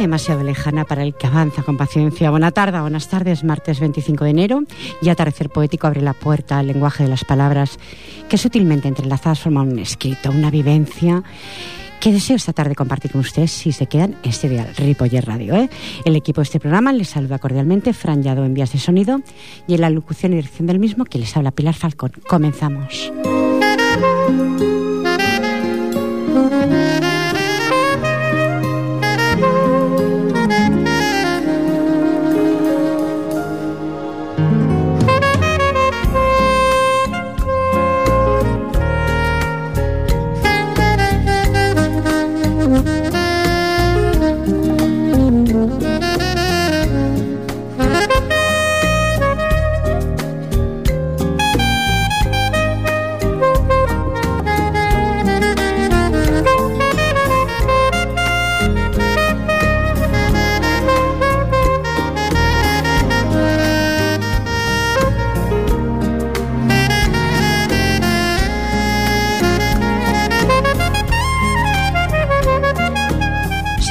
demasiado lejana para el que avanza con paciencia. Buena tarde, buenas tardes, martes 25 de enero y atardecer poético abre la puerta al lenguaje de las palabras que sutilmente entrelazadas forman un escrito, una vivencia que deseo esta tarde compartir con ustedes si se quedan en este día Ripoller Radio. ¿eh? El equipo de este programa les saluda cordialmente, Fran Yado en vías de sonido y en la locución y dirección del mismo que les habla Pilar Falcón. Comenzamos.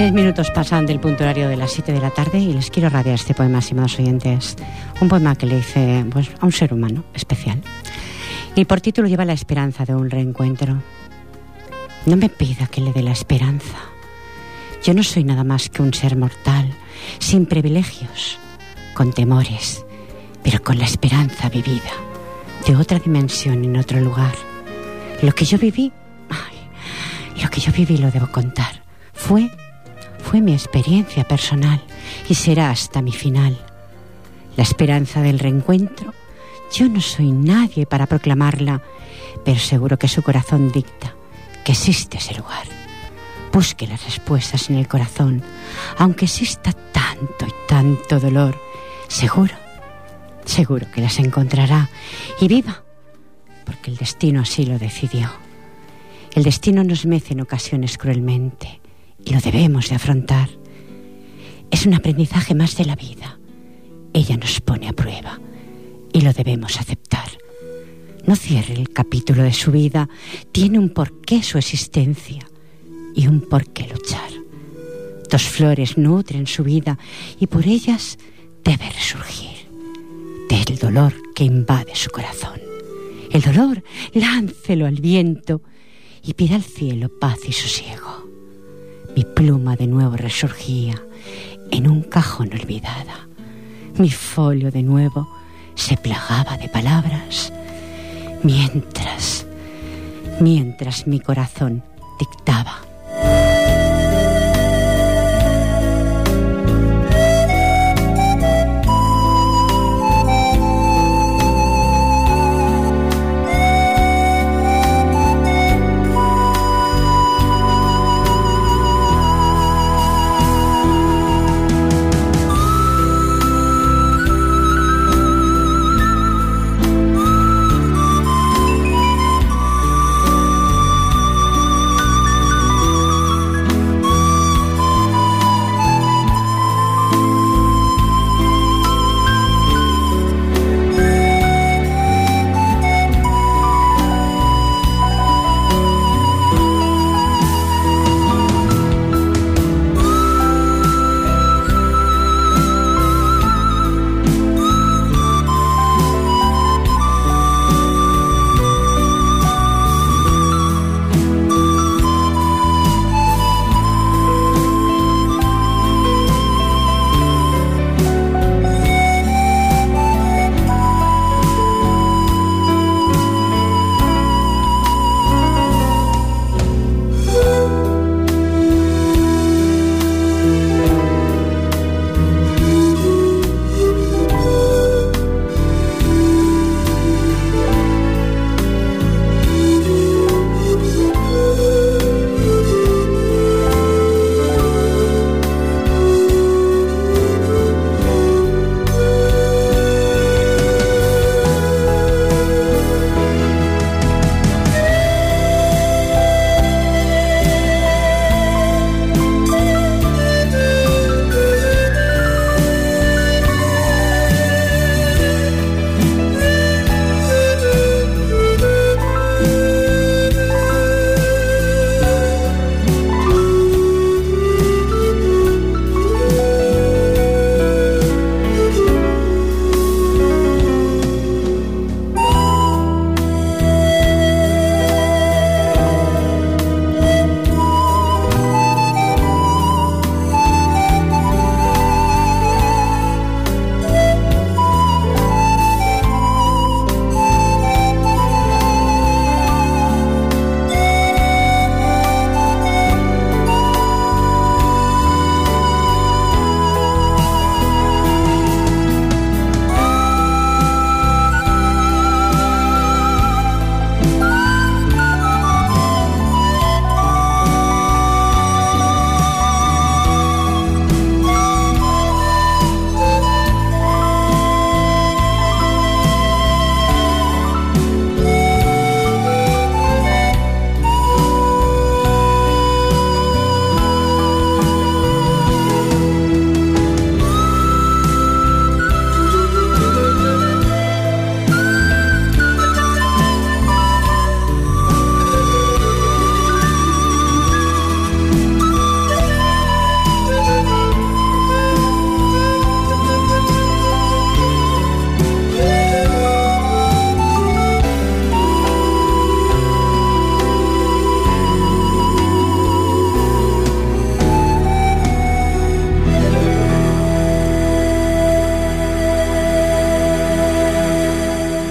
Seis minutos pasan del punto horario de las 7 de la tarde y les quiero radiar este poema, estimados oyentes. Un poema que le hice pues, a un ser humano especial. Y por título lleva La esperanza de un reencuentro. No me pida que le dé la esperanza. Yo no soy nada más que un ser mortal, sin privilegios, con temores, pero con la esperanza vivida, de otra dimensión en otro lugar. Lo que yo viví, ay, lo que yo viví lo debo contar. Fue fue mi experiencia personal y será hasta mi final. La esperanza del reencuentro, yo no soy nadie para proclamarla, pero seguro que su corazón dicta que existe ese lugar. Busque las respuestas en el corazón, aunque exista tanto y tanto dolor, seguro, seguro que las encontrará y viva, porque el destino así lo decidió. El destino nos mece en ocasiones cruelmente y lo debemos de afrontar. Es un aprendizaje más de la vida. Ella nos pone a prueba y lo debemos aceptar. No cierre el capítulo de su vida, tiene un porqué su existencia y un porqué luchar. Dos flores nutren su vida y por ellas debe resurgir del dolor que invade su corazón. El dolor láncelo al viento y pida al cielo paz y sosiego. Mi pluma de nuevo resurgía en un cajón olvidada. Mi folio de nuevo se plagaba de palabras, mientras, mientras mi corazón dictaba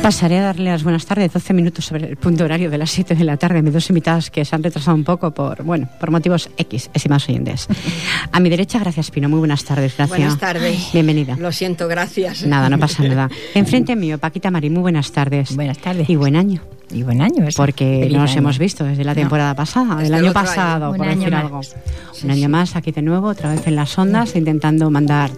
Pasaré a darle las buenas tardes, 12 minutos sobre el punto horario de las 7 de la tarde. Mis dos invitadas que se han retrasado un poco por, bueno, por motivos X, estimados oyentes. A mi derecha, gracias Pino, muy buenas tardes, gracias. Buenas tardes. Bienvenida. Lo siento, gracias. Nada, no pasa nada. Enfrente mío, Paquita Marí, muy buenas tardes. Buenas tardes. Y buen año. Y buen año, Porque Feliz no nos año. hemos visto desde la temporada pasada, Desde el el año pasado, año. por Un año decir más. algo. Sí, Un año sí. más aquí de nuevo, otra vez en las ondas, intentando mandar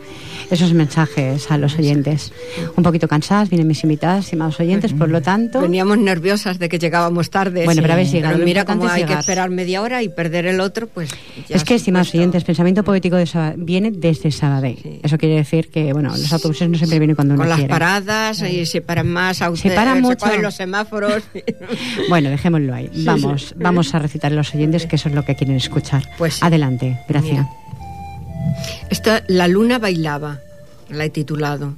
esos mensajes a los oyentes. Un poquito cansadas, vienen mis invitadas, estimados oyentes, por lo tanto... Veníamos nerviosas de que llegábamos tarde. Bueno, pero llegado, Pero lo mira cómo hay que esperar media hora y perder el otro, pues. ya Es que, estimados oyentes, pensamiento poético de Saba- viene desde Sabadell. Sí. Eso quiere decir que, bueno, los autobuses no siempre vienen cuando uno Con las quiere. paradas y se paran más. autos, Se paran mucho. cogen los semáforos. Bueno, dejémoslo ahí. vamos, vamos a recitar a los oyentes que eso es lo que quieren escuchar. Pues. Adelante, gracias. Mira. Esta, la luna bailaba, la he titulado.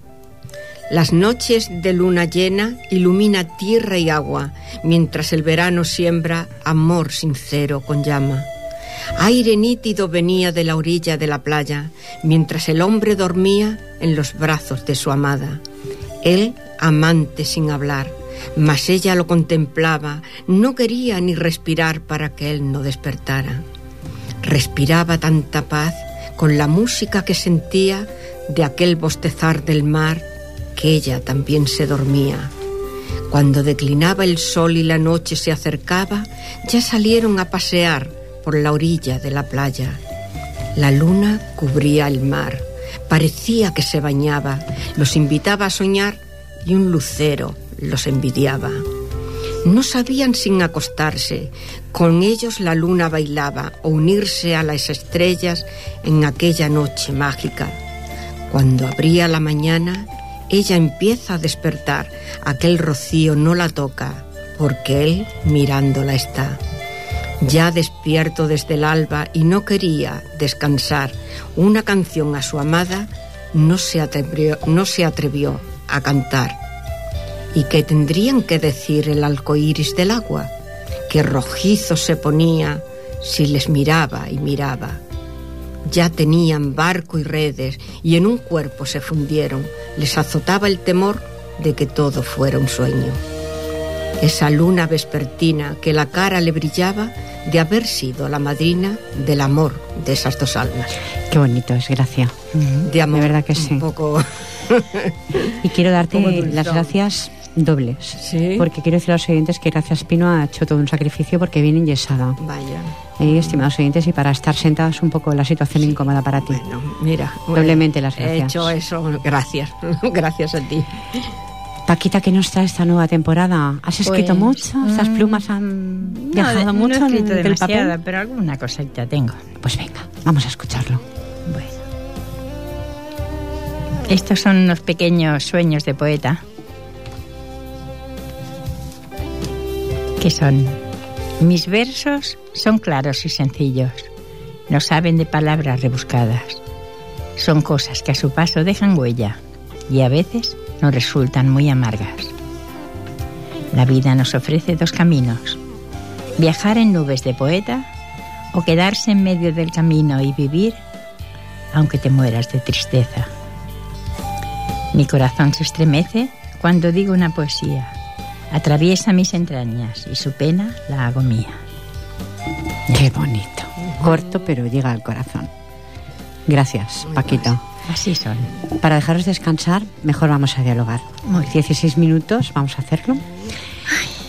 Las noches de luna llena ilumina tierra y agua, mientras el verano siembra amor sincero con llama. Aire nítido venía de la orilla de la playa, mientras el hombre dormía en los brazos de su amada. Él, amante sin hablar, mas ella lo contemplaba, no quería ni respirar para que él no despertara. Respiraba tanta paz con la música que sentía de aquel bostezar del mar que ella también se dormía. Cuando declinaba el sol y la noche se acercaba, ya salieron a pasear por la orilla de la playa. La luna cubría el mar, parecía que se bañaba, los invitaba a soñar y un lucero los envidiaba. No sabían sin acostarse, con ellos la luna bailaba o unirse a las estrellas en aquella noche mágica. Cuando abría la mañana, ella empieza a despertar, aquel rocío no la toca, porque él mirándola está. Ya despierto desde el alba y no quería descansar, una canción a su amada no se atrevió, no se atrevió a cantar. ¿Y qué tendrían que decir el arco iris del agua? Que rojizo se ponía si les miraba y miraba. Ya tenían barco y redes y en un cuerpo se fundieron. Les azotaba el temor de que todo fuera un sueño. Esa luna vespertina que la cara le brillaba de haber sido la madrina del amor de esas dos almas. Qué bonito es, gracias. De amor. De verdad que un poco. Y quiero darte las gracias dobles. Sí. Porque quiero decir a los oyentes que gracias Pino ha hecho todo un sacrificio porque viene enyesada. Vaya. Eh, estimados oyentes, y para estar sentadas un poco en la situación incómoda para ti. Bueno, mira. Doblemente las He gracias. hecho eso. Gracias. gracias a ti. Paquita, ¿qué nos trae esta nueva temporada? ¿Has escrito Pues, mucho? ¿Estas mm, plumas han No, viajado de- mucho no he escrito del papel? pero alguna cosita tengo. Pues venga, vamos a escucharlo. Estos son unos pequeños sueños de poeta. Que son, mis versos son claros y sencillos, no saben de palabras rebuscadas. Son cosas que a su paso dejan huella y a veces nos resultan muy amargas. La vida nos ofrece dos caminos, viajar en nubes de poeta o quedarse en medio del camino y vivir aunque te mueras de tristeza. Mi corazón se estremece cuando digo una poesía. Atraviesa mis entrañas y su pena la hago mía. Qué bonito. Corto, pero llega al corazón. Gracias, Paquito. Así son. Para dejaros descansar, mejor vamos a dialogar. Muy bien. 16 minutos, vamos a hacerlo.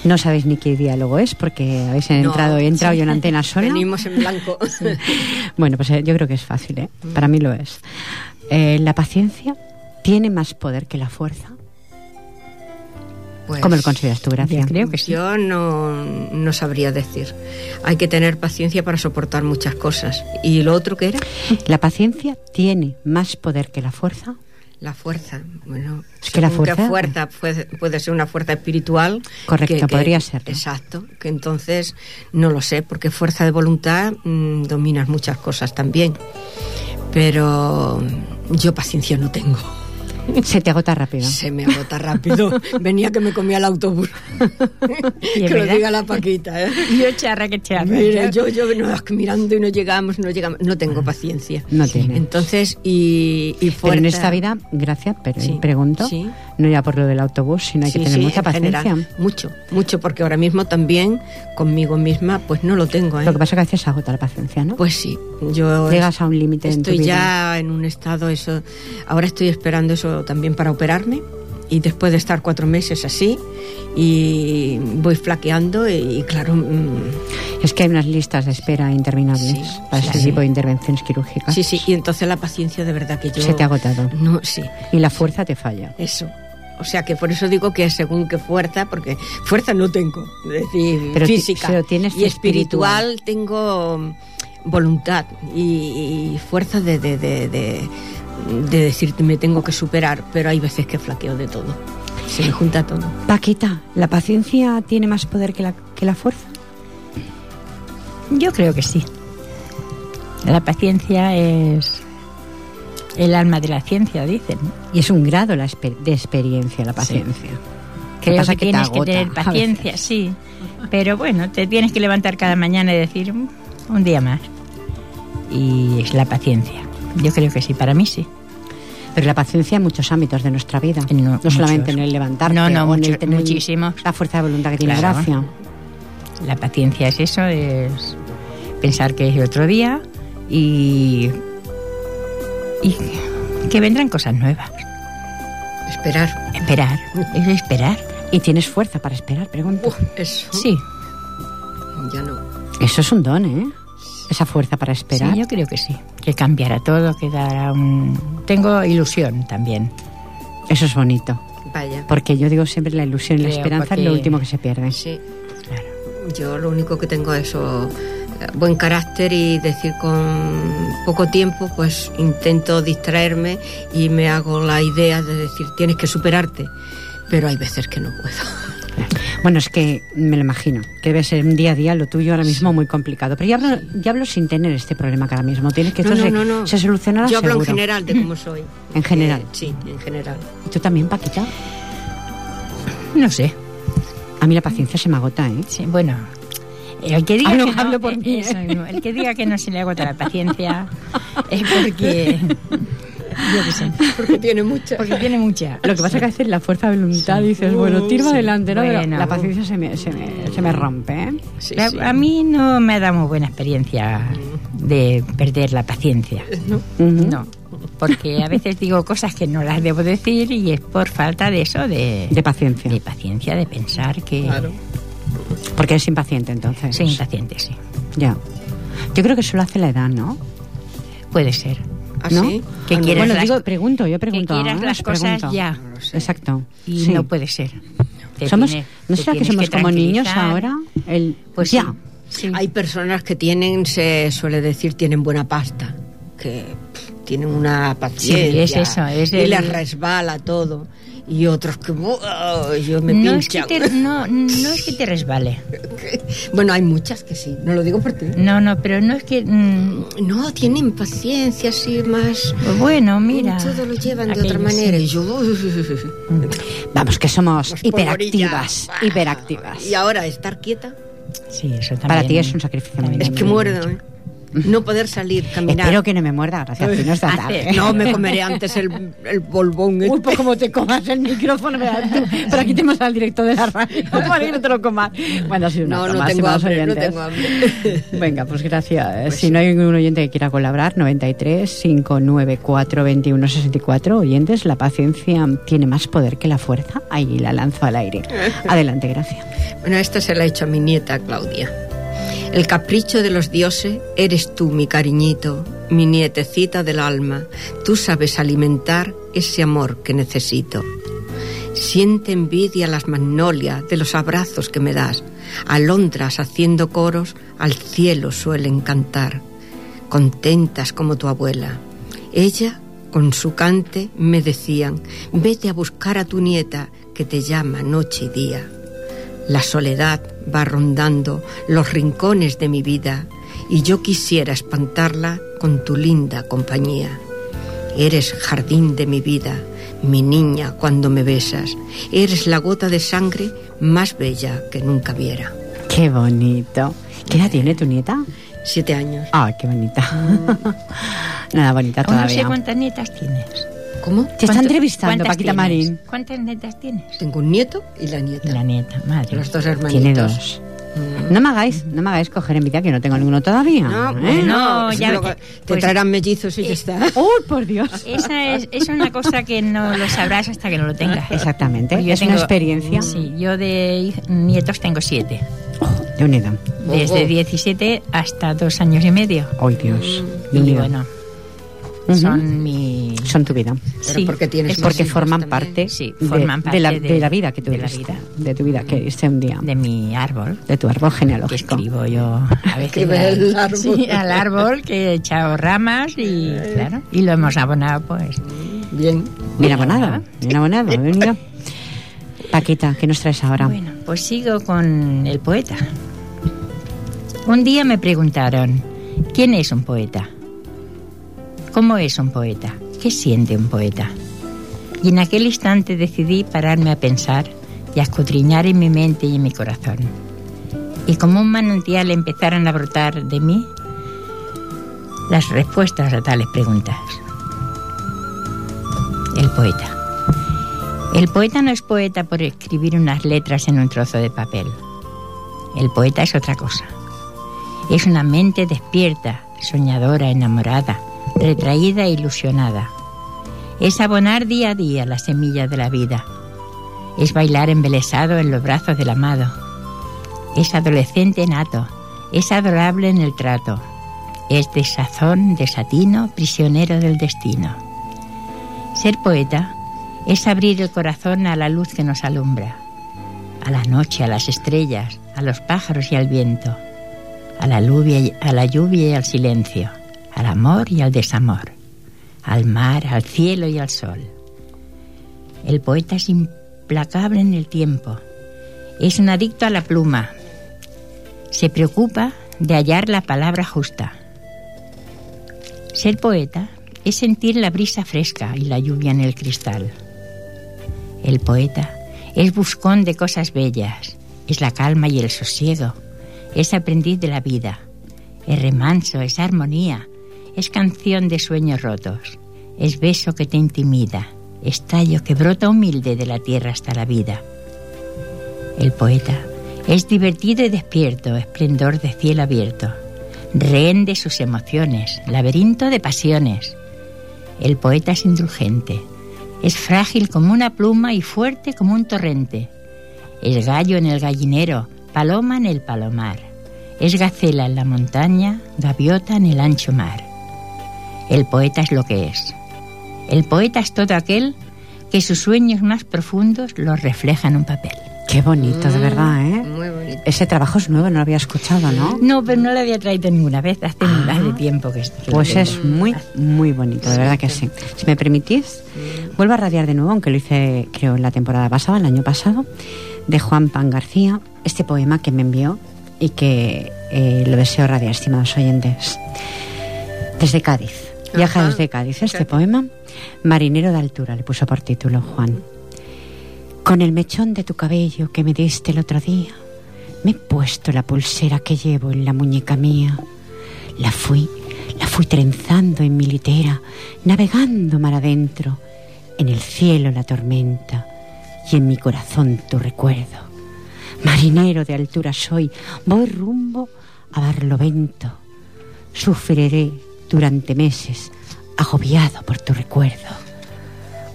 No sabéis ni qué diálogo es porque habéis entrado y he entrado yo en antena sola. Venimos en blanco. Bueno, pues eh, yo creo que es fácil, ¿eh? Para mí lo es. Eh, la paciencia tiene más poder que la fuerza. Pues, ¿Cómo lo consideras tú, Gracia? Yo creo que sí. Yo no, no sabría decir. Hay que tener paciencia para soportar muchas cosas. ¿Y lo otro que era? La paciencia tiene más poder que la fuerza. La fuerza. Bueno, Es que la fuerza- fuerza puede, puede ser una fuerza espiritual. Correcto, podría serlo. Exacto. Que entonces no lo sé, porque fuerza de voluntad mm, dominas muchas cosas también. Pero yo paciencia no tengo. Se te agota rápido. Se me agota rápido. Venía que me comía el autobús. que lo diga la Paquita, ¿eh? Yo charra que charra. Mira, yo, yo no, mirando y no llegamos, no llegamos. No tengo paciencia. No tiene. Entonces, y, y Pero en esta vida, gracias, pero Sí, pregunto, sí. no ya por lo del autobús, sino hay que tener mucha en paciencia. general, mucho, mucho, porque ahora mismo también conmigo misma, pues no lo tengo, ¿eh? Lo que pasa es que a veces se agota la paciencia, ¿no? Pues sí, yo Llegas a un límite en tu estoy vida. ya en un estado eso. Ahora estoy esperando eso también para operarme y después de estar cuatro meses así y voy flaqueando y, claro, mm, Es que hay unas listas de espera interminables Sí, para sí, este sí. tipo de intervenciones quirúrgicas. sí, sí, y entonces la paciencia de verdad que yo Se te ha agotado. no, sí, Y la fuerza te falla. eso. O sea que por eso digo que según qué fuerza, porque fuerza no tengo, es decir, Pero física pero tienes y espiritual tengo voluntad y, y fuerza de, de, de, de, de decir me tengo que superar, pero hay veces que flaqueo de todo. Se me junta todo. Paquita, ¿la paciencia tiene más poder que la, que la fuerza? Yo creo que sí. La paciencia es el alma de la ciencia, dicen. Y es un grado la de experiencia la paciencia. Creo pasa que, que te tienes que tener paciencia, sí. Pero bueno, te tienes que levantar cada mañana y decir "Mm, un día más. Y es la paciencia. Yo creo que sí, para mí sí. Pero la paciencia en muchos ámbitos de nuestra vida. No, No, solamente en el levantarte No, no, o en mucho- el tener muchísimos. la fuerza de voluntad que tiene Claro. gracia. La paciencia es eso, es pensar que es otro día y, y que vendrán cosas nuevas. Esperar. Esperar, es esperar. Y tienes fuerza para esperar, pregunto. Uf, eso Sí, ya no. Eso es un don, ¿eh? Esa fuerza para esperar. sí, yo creo que sí. Que cambiará todo, que dará un... Tengo ilusión también. Eso es bonito. Vaya. Porque yo digo siempre la ilusión y la esperanza es lo último que se pierde. Sí. Claro. Yo lo único que tengo es eso, eh, buen carácter y decir con poco tiempo, pues intento distraerme y me hago la idea de decir tienes que superarte, pero hay veces que no puedo. Bueno, es que me lo imagino, que debe ser un día a día lo tuyo ahora mismo muy complicado. Pero ya hablo, ya hablo sin tener este problema que ahora mismo tienes, que esto no, se, no, no, no. se solucionará Yo hablo en general de cómo soy. En general. Eh, sí, en general. ¿Y tú también, Paquita? No sé. A mí la paciencia se me agota, ¿eh? Sí, bueno, el que diga Hablo- que no, hablo por eh, mí, eso ¿eh? el que diga que no se le agota la paciencia es porque yo qué sé, Porque tiene mucha. porque tiene mucha. Lo que pasa es que a veces la fuerza de voluntad dices, bueno, tiro Sí. adelante, ¿no? Bueno. la paciencia se me, se me, se me rompe, ¿eh? Sí, La- sí. A mí no me ha dado muy buena experiencia de perder la paciencia. No, porque a veces digo cosas que no las debo decir y es por falta de eso, de, De paciencia. de paciencia, de pensar que Claro. Porque eres impaciente, entonces. soy impaciente, sí. Ya. Yo creo que eso lo hace la edad, ¿no? Puede ser. ¿Ah, ¿No? sí? Que no. quieres Bueno, las- digo, pregunto, yo pregunto. que quieras ¿eh? las Os cosas pregunto. ya. No. Exacto. Y Sí. no puede ser. Te Somos, tiene- ¿No será que somos como niños ahora? El, Pues ya. sí. sí. Hay personas que tienen, se suele decir, tienen buena pasta, que pff, tienen una paciencia. es eso, es y el- les resbala todo. Y otros que ¡buah! yo me no, es que te, no, no es que te resbale. Bueno, hay muchas que sí, no lo digo por ti. No, no, pero no es que... mm, No, tienen paciencia así más... bueno, mira. Todo lo llevan de otra sí. manera. Y yo... Vamos, que somos Pues hiperactivas. Hiperactivas. Y ahora estar quieta Sí, eso también. Para ti es un sacrificio muy es que muerdo, ¿eh? No poder salir, caminar. Espero que no me muerda, gracias. Que no esta tarde. No, me comeré antes el, el bolbón. Uy, pues como te comas el micrófono. Pero aquí tenemos al director de la radio para que no te lo comas. Bueno, sido una No, no tengo hambre, no tengo hambre. Venga, pues gracias. si no hay ningún oyente que quiera colaborar, 93 594 21 64 oyentes, la paciencia tiene más poder que la fuerza. Ahí la lanzo al aire. Adelante, gracias. Bueno, esta se la he hecho a mi nieta Claudia. El capricho de los dioses eres tú, mi cariñito, mi nietecita del alma. Tú sabes alimentar ese amor que necesito. Siente envidia las magnolias de los abrazos que me das. Alondras haciendo coros al cielo suelen cantar, contentas como tu abuela. Ella, con su cante, me decían, vete a buscar a tu nieta que te llama noche y día. La soledad va rondando los rincones de mi vida y yo quisiera espantarla con tu linda compañía. Eres jardín de mi vida, mi niña, cuando me besas. Eres la gota de sangre más bella que nunca viera. Qué bonito. ¿Qué edad tiene tu nieta? Siete años. Ay, qué bonita. Nada bonita O no sé todavía. cuántas nietas tienes. ¿Cómo? Te está ¿Cuánto- entrevistando, cuántas Paquita tienes? Marín. ¿Cuántas nietas tienes? Tengo un nieto y la nieta. Y la nieta, madre. Los dos hermanitos. Tiene dos. Mm. No me hagáis, no me hagáis coger envidia que no tengo ninguno todavía. No, ¿eh? bueno, No, ya- luego te pues- traerán mellizos y ya está. ¡Uy, por Dios! Esa es, es una cosa que no lo sabrás hasta que no lo tengas. Exactamente, Pues yo es una experiencia. Sí, yo de nietos tengo siete. De unido. Desde Ojo. 17 hasta dos años y medio. ¡Ay, Dios! De Y unido. Son mi... Son tu vida. Pero sí, porque tienes es Porque forman parte, Sí, de- forman de, la, parte de de- la vida que de la tuviste. vida. De tu vida que hiciste un día. de mi árbol. De tu árbol que genealógico. escribo yo a veces al- el árbol. sí, al árbol que he echado ramas y claro y lo hemos abonado pues Bien. Bien abonado, bien abonado. bien. Paquita, ¿qué nos traes ahora? bueno pues sigo con el poeta un día me preguntaron quién es un poeta cómo es un poeta qué siente un poeta y en aquel instante decidí pararme a pensar y a escudriñar en mi mente y en mi corazón y como un manantial empezaron a brotar de mí las respuestas a tales preguntas. El poeta. El poeta no es poeta por escribir unas letras en un trozo de papel. El poeta es otra cosa. Es una mente despierta, soñadora, enamorada, retraída e ilusionada. Es abonar día a día la semilla de la vida. Es bailar embelesado en los brazos del amado. Es adolescente nato. Es adorable en el trato. Es desazón, desatino, prisionero del destino. Ser poeta es abrir el corazón a la luz que nos alumbra, a la noche, a las estrellas, a los pájaros y al viento, a la lluvia a la lluvia y al silencio, al amor y al desamor, al mar, al cielo y al sol. El poeta es implacable en el tiempo, es un adicto a la pluma, se preocupa de hallar la palabra justa. Ser poeta es sentir la brisa fresca y la lluvia en el cristal. El poeta es buscón de cosas bellas, es la calma y el sosiego, es aprendiz de la vida, es remanso, es armonía, es canción de sueños rotos, es beso que te intimida, es tallo que brota humilde de la tierra hasta la vida. El poeta es divertido y despierto, esplendor de cielo abierto, rehén de sus emociones, laberinto de pasiones. El poeta es indulgente, es frágil como una pluma y fuerte como un torrente. Es gallo en el gallinero, paloma en el palomar. Es gacela en la montaña, gaviota en el ancho mar. El poeta es lo que es. El poeta es todo aquel que sus sueños más profundos los refleja en un papel. Qué bonito, de verdad, ¿eh? Muy bonito. Ese trabajo es nuevo, no lo había escuchado, ¿no? No, pero no lo había traído ninguna vez, hace más de tiempo que, lo Pues es muy, muy bonito, de verdad que sí. Si me permitís, vuelvo a radiar de nuevo, aunque lo hice, creo, en la temporada pasada, el año pasado, de Juan Pan García, este poema que me envió y que eh, lo deseo radiar, estimados oyentes. Desde Cádiz, viaja desde Cádiz este poema, Marinero de altura, le puso por título Juan. Con el mechón de tu cabello que me diste el otro día, me he puesto la pulsera que llevo en la muñeca mía. La fui, la fui trenzando en mi litera, navegando mar adentro, en el cielo la tormenta y en mi corazón tu recuerdo. Marinero de altura soy, voy rumbo a Barlovento. Sufriré durante meses, agobiado por tu recuerdo.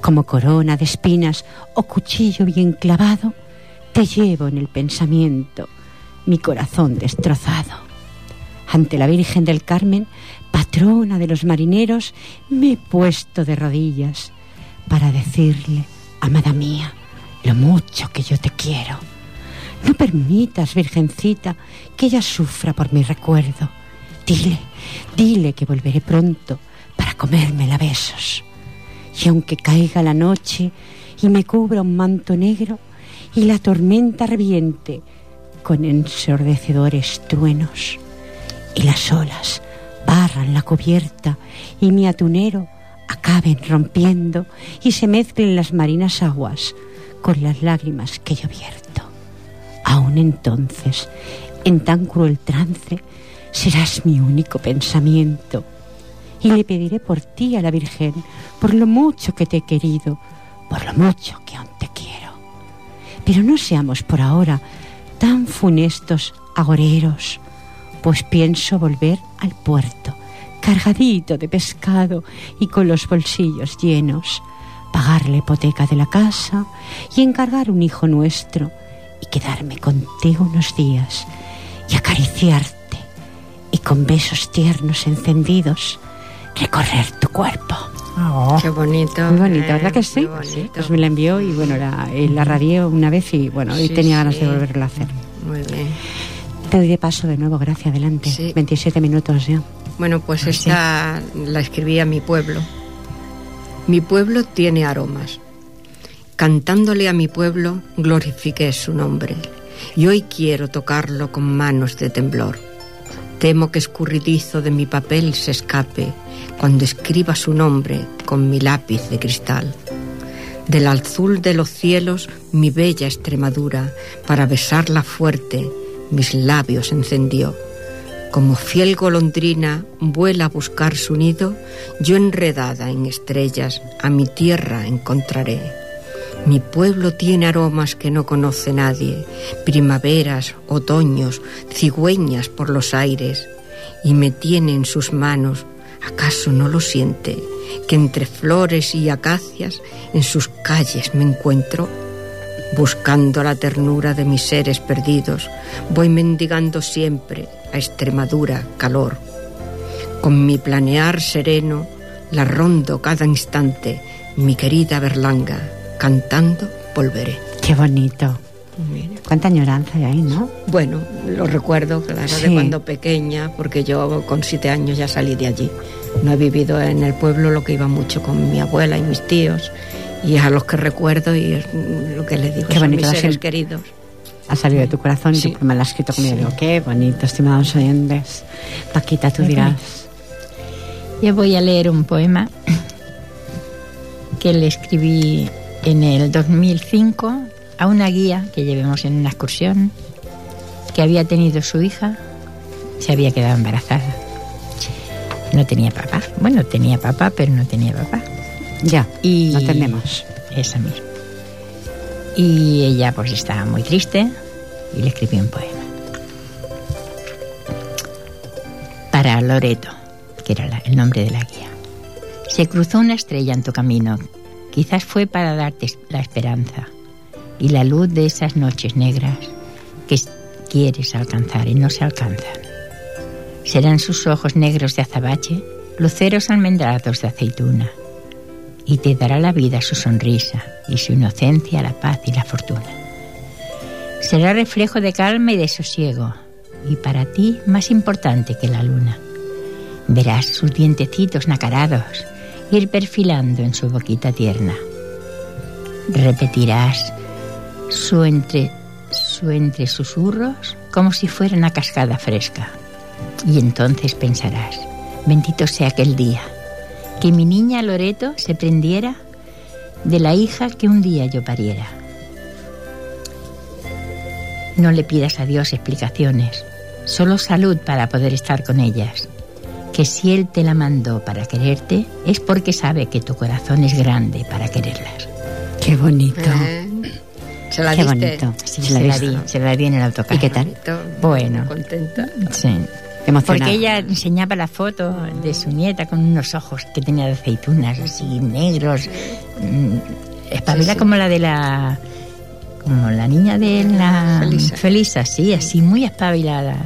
Como corona de espinas o cuchillo bien clavado, te llevo en el pensamiento mi corazón destrozado. Ante la Virgen del Carmen, patrona de los marineros, me he puesto de rodillas para decirle, amada mía, lo mucho que yo te quiero. No permitas, Virgencita, que ella sufra por mi recuerdo. Dile, dile que volveré pronto para comérmela a besos. Y aunque caiga la noche y me cubra un manto negro y la tormenta reviente con ensordecedores truenos y las olas barran la cubierta y mi atunero acaben rompiendo y se mezclen las marinas aguas con las lágrimas que yo vierto. Aún entonces, en tan cruel trance, serás mi único pensamiento. Y le pediré por ti a la Virgen, por lo mucho que te he querido, por lo mucho que aún te quiero. Pero no seamos por ahora tan funestos agoreros, pues pienso volver al puerto, cargadito de pescado y con los bolsillos llenos, pagar la hipoteca de la casa y encargar un hijo nuestro y quedarme contigo unos días y acariciarte y con besos tiernos encendidos recorrer tu cuerpo. Oh. Qué bonito. Muy bonito, ¿verdad que sí? Pues me la envió y bueno, la, eh, la radié una vez y bueno, y tenía ganas de volverlo a hacer. Muy bien. Te doy de paso de nuevo, gracias, adelante. 27 minutos ya. Bueno, pues esta la escribí a mi pueblo. Mi pueblo tiene aromas. Cantándole a mi pueblo, glorifiqué su nombre. Y hoy quiero tocarlo con manos de temblor. Temo que escurridizo de mi papel se escape cuando escriba su nombre con mi lápiz de cristal. Del azul de los cielos mi bella Extremadura, para besarla fuerte, mis labios encendió. Como fiel golondrina vuela a buscar su nido, yo enredada en estrellas a mi tierra encontraré. Mi pueblo tiene aromas que no conoce nadie, primaveras, otoños, cigüeñas por los aires, y me tiene en sus manos, ¿acaso no lo siente? Que entre flores y acacias en sus calles me encuentro, buscando la ternura de mis seres perdidos, voy mendigando siempre a Extremadura calor. Con mi planear sereno la rondo cada instante, mi querida Berlanga, cantando volveré. Qué bonito. Cuánta añoranza hay ahí, ¿no? Bueno, lo recuerdo, claro, de cuando pequeña, porque yo con siete años ya salí de allí. No he vivido en el pueblo lo que iba mucho con mi abuela y mis tíos, y es a los que recuerdo y es lo que les digo, Qué son mis seres queridos. Ha salido de tu corazón y me lo has escrito conmigo. Digo, qué bonito, estimados oyentes. Paquita, tú dirás. Yo voy a leer un poema que le escribí en el 2005 a una guía que llevemos en una excursión que había tenido su hija, se había quedado embarazada. No tenía papá. Bueno, tenía papá, pero no tenía papá. Ya, y no tenemos. Esa misma. Y ella pues estaba muy triste y le escribió un poema. Para Loreto, que era el nombre de la guía. Se cruzó una estrella en tu camino Quizás fue para darte la esperanza y la luz de esas noches negras que quieres alcanzar y no se alcanzan. Serán sus ojos negros de azabache, luceros almendrados de aceituna, y te dará la vida su sonrisa y su inocencia la paz y la fortuna. Será reflejo de calma y de sosiego, y para ti más importante que la luna. Verás sus dientecitos nacarados, ir perfilando en su boquita tierna. Repetirás su entre, su entre susurros como si fuera una cascada fresca. Y entonces pensarás, bendito sea aquel día, que mi niña Loreto se prendiera de la hija que un día yo pariera. No le pidas a Dios explicaciones, solo salud para poder estar con ellas que si Él te la mandó para quererte, es porque sabe que tu corazón es grande para quererlas. Qué bonito. Eh, ¿Se la Qué bonito. Sí, se, la di, se la di en el autocar. ¿Y qué tal? Bueno. Contenta. Sí. Emocionada. Porque ella enseñaba la foto de su nieta con unos ojos que tenía de aceitunas así negros. Mm, espabila como la de la como la niña de la Felisa, sí, así muy espabilada.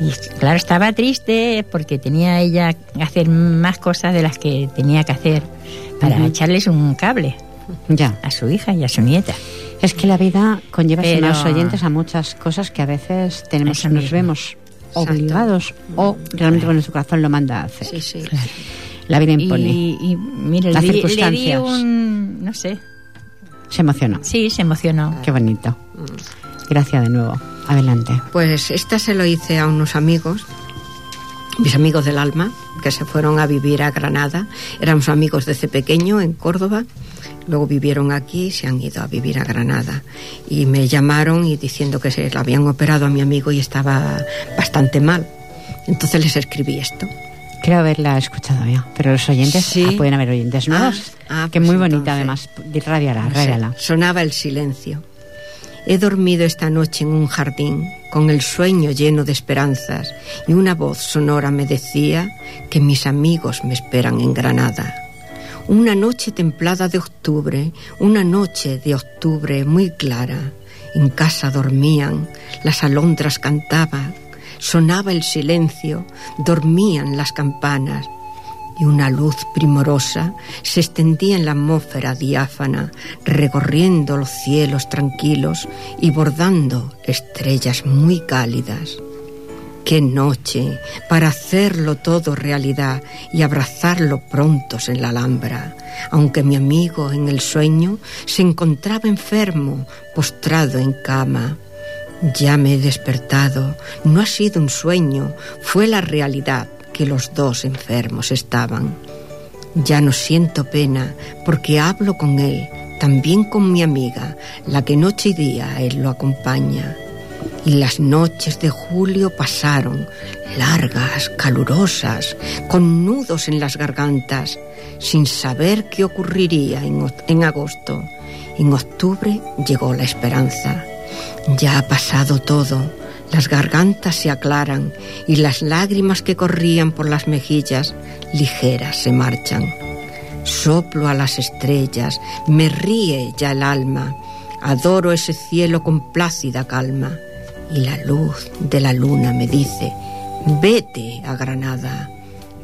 Y claro, estaba triste porque tenía ella que hacer más cosas de las que tenía que hacer para echarles un cable ya. a su hija y a su nieta. Es que la vida conlleva, Pero... los oyentes, a muchas cosas que a veces tenemos, nos vemos obligados o realmente con nuestro corazón lo manda a hacer. Sí, sí. La vida impone. Y, y mire, las circunstancias. un, no sé, se emocionó. Sí, se emocionó. Qué bonito. Gracias de nuevo. Adelante. Pues esta se lo hice a unos amigos mis amigos del alma, que se fueron a vivir a Granada. Éramos amigos desde pequeño en Córdoba. Luego vivieron aquí y se han ido a vivir a Granada. Y me llamaron y diciendo que se lo habían operado a mi amigo y estaba bastante mal. Entonces les escribí esto. Creo haberla escuchado ya, pero los oyentes Sí. ah, pueden haber oyentes nuevos. Ah, ah, que pues muy bonita entonces. además. Radiala, radiala. sonaba el silencio. He dormido esta noche en un jardín, con el sueño lleno de esperanzas, y una voz sonora me decía que mis amigos me esperan en Granada. Una noche templada de octubre, una noche de octubre muy clara. En casa dormían, las alondras cantaban, sonaba el silencio, dormían las campanas, y una luz primorosa se extendía en la atmósfera diáfana, recorriendo los cielos tranquilos y bordando estrellas muy cálidas. Qué noche para hacerlo todo realidad y abrazarlo prontos en la Alhambra, aunque mi amigo en el sueño se encontraba enfermo, postrado en cama. Ya me he despertado, no ha sido un sueño, fue la realidad que los dos enfermos estaban. Ya no siento pena porque hablo con él, también con mi amiga, la que noche y día él lo acompaña. Y las noches de julio pasaron, largas, calurosas, con nudos en las gargantas, sin saber qué ocurriría en agosto. En octubre llegó la esperanza. Ya ha pasado todo, las gargantas se aclaran y las lágrimas que corrían por las mejillas ligeras se marchan. Soplo a las estrellas, me ríe ya el alma, adoro ese cielo con plácida calma y la luz de la luna me dice, vete a Granada.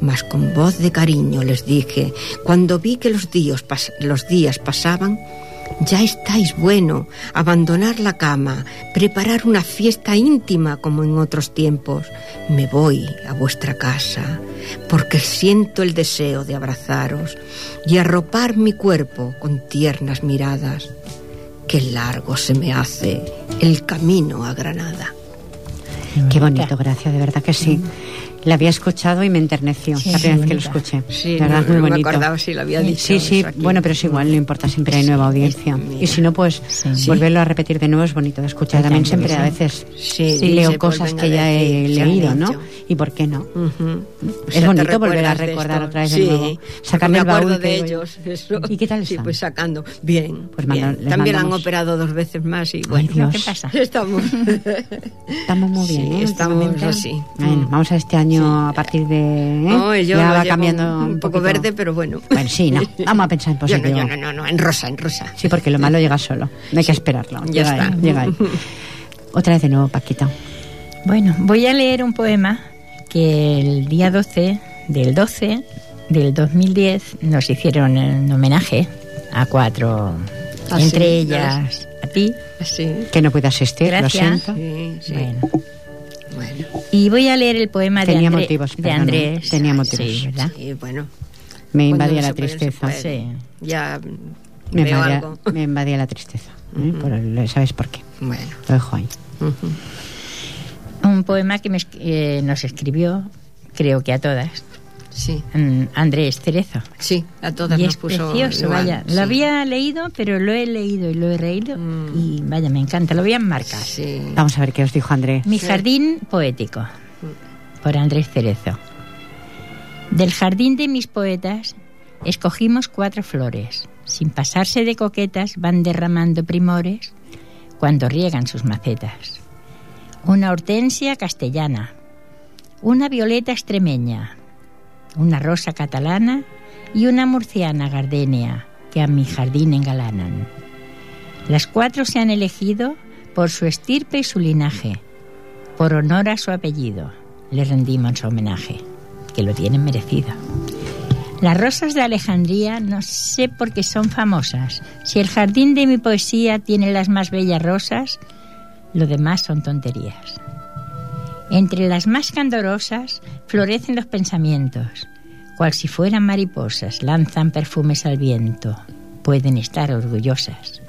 Mas con voz de cariño les dije, cuando vi que los días, los días pasaban, ya estáis bueno, abandonar la cama, preparar una fiesta íntima como en otros tiempos. Me voy a vuestra casa, porque siento el deseo de abrazaros y arropar mi cuerpo con tiernas miradas. Qué largo se me hace el camino a Granada. Qué bonito, gracias, de verdad que sí. La había escuchado y me enterneció Sí, la primera vez que lo escuché. Sí, de verdad, no- muy no me bonito. acordaba si lo había dicho Sí, sí, bueno, pero es igual, no importa, siempre hay nueva audiencia. mira. Y si no, pues Sí. volverlo a repetir de nuevo es bonito de escuchar. También siempre a sí. veces Sí, leo se cosas que ya he leído, ¿no? ¿Y por qué no? Es sea, bonito volver a recordar otra vez de sí, nuevo. porque Sacarle me el baúl de ellos. eso. ¿Y qué tal Sí, están? pues sacando. Bien. Pues bien. También han operado dos veces más y bueno. ¿Qué pasa? Estamos. Estamos muy bien, Sí, ¿eh? estamos así. Bueno, vamos a este año a partir de... ¿eh? No, yo ya va cambiando un poco poquito. verde, pero bueno. Bueno, sí, no. Vamos a pensar en Yo no, positivo. yo no, no, no, en rosa, en rosa. Sí, porque lo malo llega solo. No hay que esperarlo. Ya llega está. Ahí, llega ahí. Otra vez de nuevo, Paquita. Bueno, voy a leer un poema que el día 12 del 12 del 2010 nos hicieron en homenaje a cuatro, Ah, entre sí, ellas a ti. Sí, Que no puede asistir, Gracias. lo siento. sí, sí. Bueno, Bueno, y voy a leer el poema de, Tenía André- motivos, de Andrés. tenía motivos. Sí, ¿verdad? sí, bueno. Me invadía no la tristeza. Sí. Ya Me veo invadía, algo. me invadía la tristeza. ¿eh? Por el- ¿Sabes por qué? Bueno. Lo dejo ahí. ujú. Un poema que me eh, nos escribió, creo que a todas, Sí, Andrés Cerezo. sí, a todas y nos es puso precioso, igual, vaya. sí. Lo había leído, pero lo he leído y lo he reído Mm. y vaya, me encanta. Lo voy a marcar. Sí. Vamos a ver qué os dijo André. Mi jardín poético, por Andrés Cerezo. Del jardín de mis poetas escogimos cuatro flores. Sin pasarse de coquetas van derramando primores cuando riegan sus macetas. Una hortensia castellana, una violeta extremeña, una rosa catalana y una murciana gardenia que a mi jardín engalanan. Las cuatro se han elegido por su estirpe y su linaje, por honor a su apellido. Le rendimos homenaje, que lo tienen merecido. Las rosas de Alejandría no sé por qué son famosas. Si el jardín de mi poesía tiene las más bellas rosas, lo demás son tonterías. Entre las más candorosas florecen los pensamientos, cual si fueran mariposas, lanzan perfumes al viento. Pueden estar orgullosas.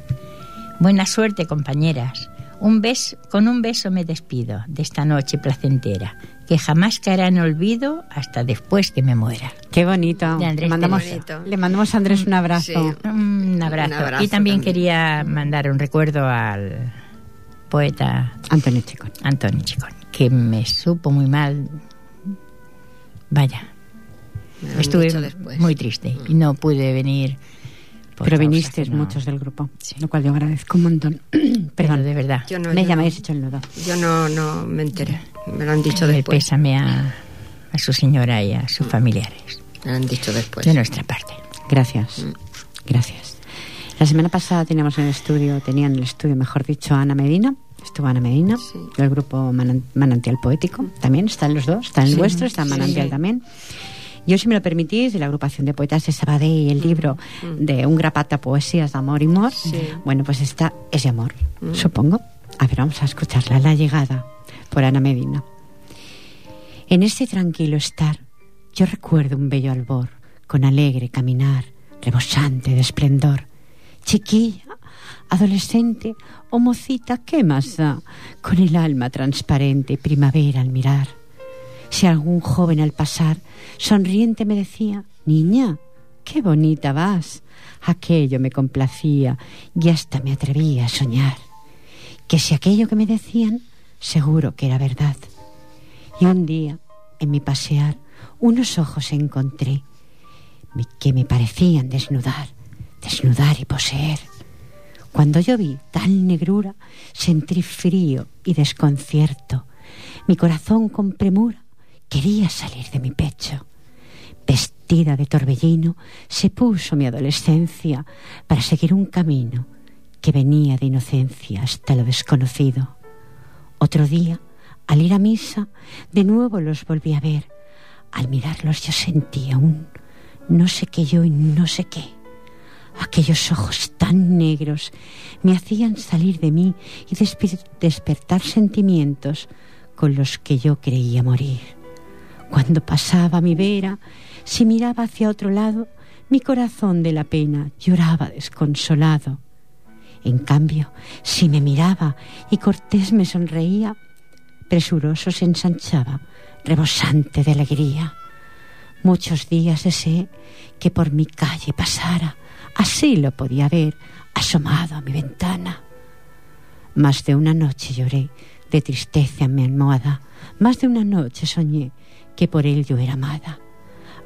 Buena suerte, compañeras. Un beso, con un beso me despido de esta noche placentera, que jamás caerá en olvido hasta después que me muera. Qué bonito. De Andrés le, mandamos, Bonito. le mandamos a Andrés un abrazo. Sí. Un abrazo. Un abrazo y también, también. quería mandar un recuerdo al poeta Antonio Chicón. Antonio Chicón, que me supo muy mal. Vaya, Me estuve muy triste y no pude venir. por Pero que no- muchos del grupo, Sí. lo cual yo agradezco un montón. Pero Perdón, de verdad. Yo no, me yo llamáis no. hecho el nudo. Yo no, no me enteré. Me lo han dicho el después. pésame a, a su señora y a sus familiares. Me lo han dicho después. de nuestra parte. Gracias, Mm. gracias. La semana pasada teníamos en el estudio, tenían en el estudio, mejor dicho, a Ana Medina. Estuvo Ana Medina, Sí. del grupo Manan- Manantial Poético. También están los dos, está en el Sí, vuestro, está en sí. Manantial también. Yo, si me lo permitís, de la agrupación de poetas de Sabadell y el libro de Un grapata poesías de amor y amor, Mm. Bueno, pues esta es de amor, Mm. supongo. A ver, vamos a escucharla, La llegada, por Ana Medina. En este tranquilo estar, yo recuerdo un bello albor, con alegre caminar, rebosante de esplendor. Chiquilla, adolescente o mocita, ¿qué más? Con el alma transparente, primavera al mirar. Si algún joven al pasar, sonriente me decía, Niña, qué bonita vas. Aquello me complacía y hasta me atrevía a soñar. Que si aquello que me decían, seguro que era verdad. Y un día, en mi pasear, unos ojos encontré que me parecían desnudar, desnudar y poseer. Cuando yo vi tal negrura, sentí frío y desconcierto. Mi corazón con premura quería salir de mi pecho. Vestida de torbellino, se puso mi adolescencia para seguir un camino que venía de inocencia hasta lo desconocido. Otro día, al ir a misa, de nuevo los volví a ver. Al mirarlos yo sentía un no sé qué yo y no sé qué. Aquellos ojos tan negros me hacían salir de mí y despertar sentimientos con los que yo creía morir. Cuando pasaba mi vera, si miraba hacia otro lado, mi corazón de la pena lloraba desconsolado. En cambio, si me miraba y Cortés me sonreía, presuroso se ensanchaba, rebosante de alegría. Muchos días deseé que por mi calle pasara, así lo podía ver asomado a mi ventana. Más de una noche lloré de tristeza en mi almohada, más de una noche soñé que por él yo era amada.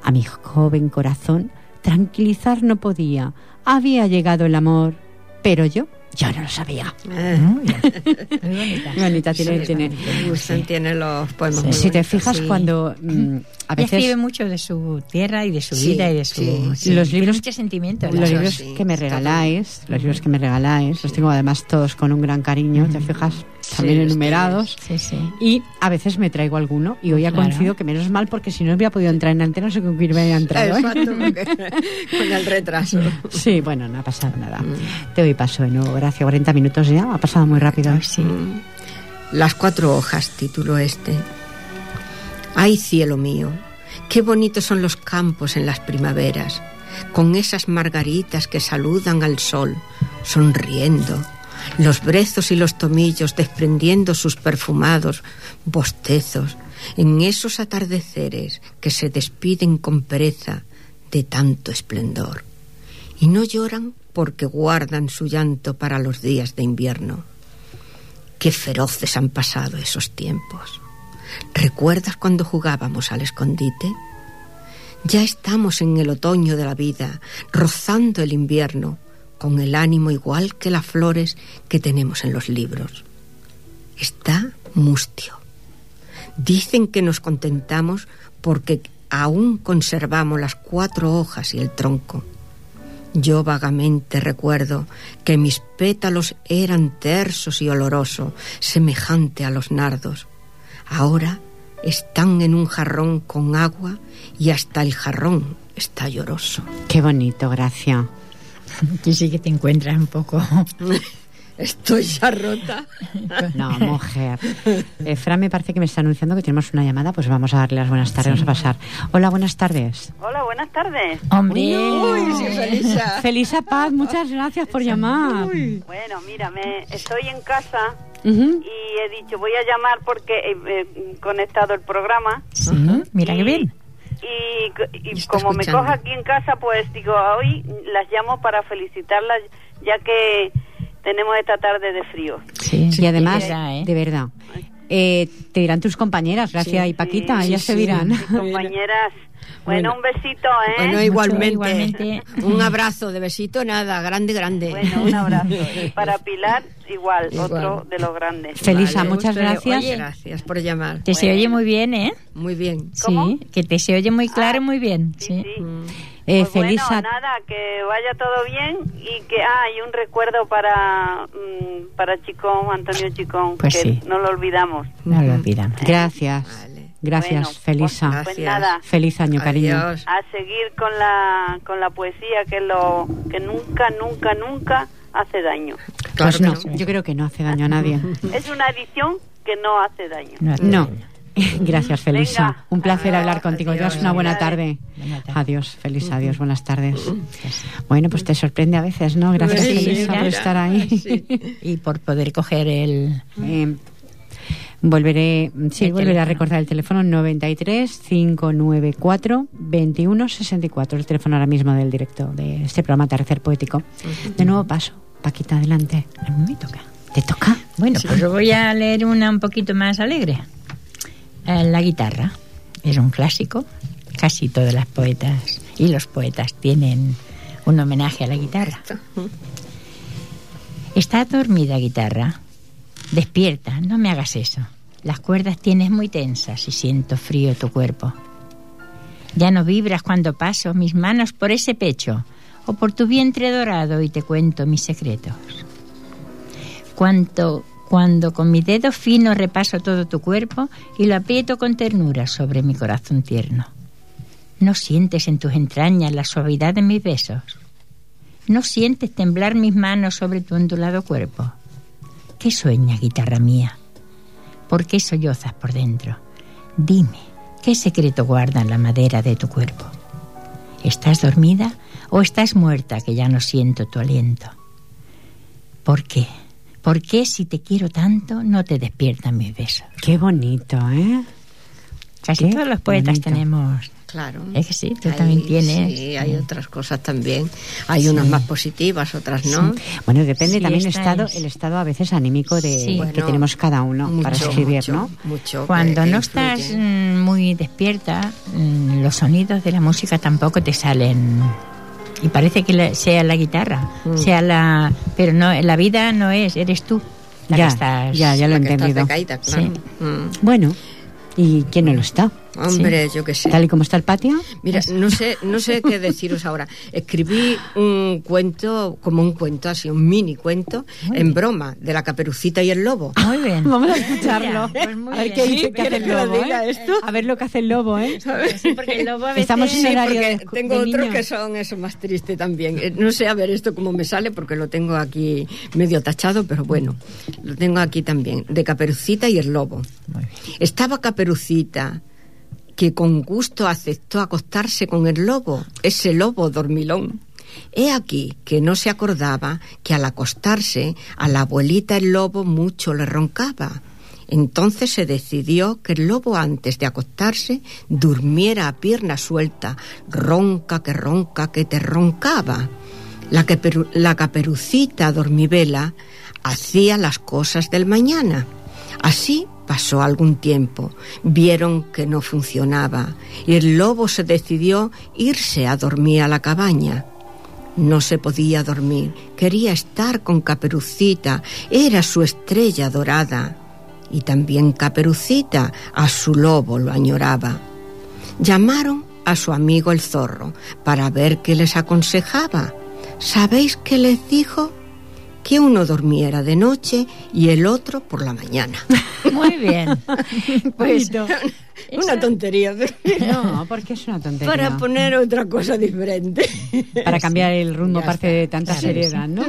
A mi joven corazón tranquilizar no podía, había llegado el amor, pero yo, yo no lo sabía. Eh, Muy. Muy bonita. Muy bonita, tiene, sí, tiene- gustan, tiene los poemas muy Si te fijas sí. cuando mm, a Ella escribe veces mucho de su tierra y de su Sí, vida y de su... sí, sí. Los Tiene libros- muchos sentimientos. los libros sí, que me regaláis, los libros que me regaláis, los tengo además todos con un gran cariño, te fijas, también Sí, enumerados. Sí, sí. Y a veces me traigo alguno y hoy ha Claro. coincidido que menos mal porque si no hubiera podido entrar en antena no sé con quién hubiera entrado. ¿eh? Con el retraso. Sí, bueno, no ha pasado nada. Mm. Te doy paso de nuevo, gracias. 40 minutos ya, ha pasado muy rápido. Ay, sí. Mm. Las cuatro hojas, título este. Ay, cielo mío, qué bonitos son los campos en las primaveras, con esas margaritas que saludan al sol, sonriendo, los brezos y los tomillos desprendiendo sus perfumados bostezos, en esos atardeceres que se despiden con pereza de tanto esplendor. Y no lloran porque guardan su llanto para los días de invierno. Qué feroces han pasado esos tiempos. ¿Recuerdas cuando jugábamos al escondite? Ya estamos en el otoño de la vida, rozando el invierno, con el ánimo igual que las flores que tenemos en los libros. Está mustio. Dicen que nos contentamos porque aún conservamos las cuatro hojas y el tronco. Yo vagamente recuerdo que mis pétalos eran tersos y olorosos, semejante a los nardos. Ahora están en un jarrón con agua y hasta el jarrón está lloroso. Qué bonito, Gracia. Aquí sí que te encuentras un poco... Estoy ya rota. No, mujer. Eh, Fran me parece que me está anunciando que tenemos una llamada, pues vamos a darle las buenas tardes, vamos a pasar. Hola, buenas tardes. Hola, buenas tardes. Hombre, Uy, sí, Felisa. Felisa Paz, muchas gracias por llamar. Bueno, mira, me, estoy en casa Ujú. y he dicho voy a llamar porque he, he conectado el programa Sí, mira qué bien. Y, y como me coja aquí en casa pues digo hoy las llamo para felicitarlas ya que tenemos esta tarde de frío. Sí, Y además, es verdad, ¿eh? de verdad, eh, te dirán tus compañeras, Gracia Sí, y Paquita, sí, ellas sí, te dirán. Mis compañeras, bueno, Bueno. un besito, ¿eh? Bueno, igualmente. igualmente. Un abrazo de besito, nada, grande, grande. Bueno, un abrazo. Y para Pilar, igual, Igual. otro de los grandes. Felisa, Vale, muchas gracias. Oye, gracias por llamar. Te se oye muy bien, ¿eh? Muy bien. ¿Cómo? Sí, que te se oye muy claro y muy bien. Sí, Sí. sí. Mm. Eh, Pues Felisa, bueno, nada, que vaya todo bien y que ah, hay un recuerdo para mm, para Chicón, Antonio Chicón, Pues que sí. no lo olvidamos. No lo olvidamos. gracias. Gracias, Bueno, Felisa. pues- Gracias. nada. Feliz año, cariño. Adiós. A seguir con la con la poesía que lo que nunca nunca nunca hace daño. Claro Pues no, no. yo creo que no hace daño a nadie. Es una edición que no hace daño. No, hace No. daño. Gracias, Felisa. Venga. Un placer Adiós, hablar contigo. adiós. Llevas una buena tarde. Buena tarde. Adiós, feliz adiós, buenas tardes. Bueno, pues te sorprende a veces, ¿no? Gracias, Sí, Felisa, mira. por estar ahí. Y por poder coger el... Eh, volveré, sí, El volveré a recordar el teléfono 93 594 21 64, el teléfono ahora mismo del directo de este programa Atardecer Poético. De nuevo paso, Paquita, adelante. A mí me toca. ¿Te toca? Bueno, pues yo voy a leer una un poquito más alegre. Eh, La guitarra es un clásico. Casi todas las poetas y los poetas tienen un homenaje a la guitarra. Está dormida guitarra. Despierta, no me hagas eso. Las cuerdas tienes muy tensas y siento frío tu cuerpo. Ya no vibras cuando paso mis manos por ese pecho o por tu vientre dorado y te cuento mis secretos. Cuanto, cuando con mi dedo fino repaso todo tu cuerpo y lo aprieto con ternura sobre mi corazón tierno. ¿No sientes en tus entrañas la suavidad de mis besos? ¿No sientes temblar mis manos sobre tu ondulado cuerpo? ¿Qué sueñas, guitarra mía? ¿Por qué sollozas por dentro? Dime, ¿qué secreto guarda la madera de tu cuerpo? ¿Estás dormida o estás muerta que ya no siento tu aliento? ¿Por qué? ¿Por qué si te quiero tanto no te despiertan mis besos? Qué bonito, ¿eh? Casi Qué todos los poetas bonito. tenemos. Claro. Es que sí, tú Hay- también tienes. Sí, hay otras cosas también. Hay unas más positivas, otras no. Bueno, depende Sí, también el esta estado, es- el estado a veces anímico de Sí. que tenemos cada uno para escribir, mucho, ¿no? Mucho. Cuando que no estás mm, muy despierta, mm, los sonidos de la música tampoco te salen. Y parece que la- sea la guitarra, Mm. sea la. Pero no, la vida no es, eres tú la Ya, que estás. ya, ya lo he entendido. decaída, claro. Mm. Bueno, ¿y quién no lo está? Hombre, yo qué sé. Tal y como está el patio. Mira, no sé, no sé qué deciros ahora. Escribí un cuento, como un cuento, así, un mini cuento, en broma, de la caperucita y el lobo. Muy bien. Vamos a escucharlo. Mira, pues muy a ver bien. qué Sí, que hace el ¿quieres que lobo, diga ¿eh? esto? A ver lo que hace el lobo, ¿eh? Sí, porque el lobo a veces- Estamos en Sí, horario porque de- tengo de otros niños. que son eso más triste también. Eh, No sé a ver esto cómo me sale porque lo tengo aquí medio tachado, pero bueno, lo tengo aquí también, de Caperucita y el lobo. Muy bien. Estaba Caperucita, que con gusto aceptó acostarse con el lobo, ese lobo dormilón. He aquí que no se acordaba que al acostarse a la abuelita el lobo mucho le roncaba. Entonces se decidió que el lobo antes de acostarse durmiera a pierna suelta, ronca que ronca que te roncaba. La, caperu- la caperucita dormivela hacía las cosas del mañana. Así pasó algún tiempo. Vieron que no funcionaba y el lobo se decidió irse a dormir a la cabaña. No se podía dormir, quería estar con Caperucita, era su estrella dorada. Y también Caperucita a su lobo lo añoraba. Llamaron a su amigo el zorro para ver qué les aconsejaba. ¿Sabéis qué les dijo? Que uno durmiera de noche y el otro por la mañana. Muy bien. Pues Una tontería. No, porque es una tontería. Para poner otra cosa diferente. Para cambiar el rumbo, Ya aparte está. de tanta Claro seriedad, ¿no?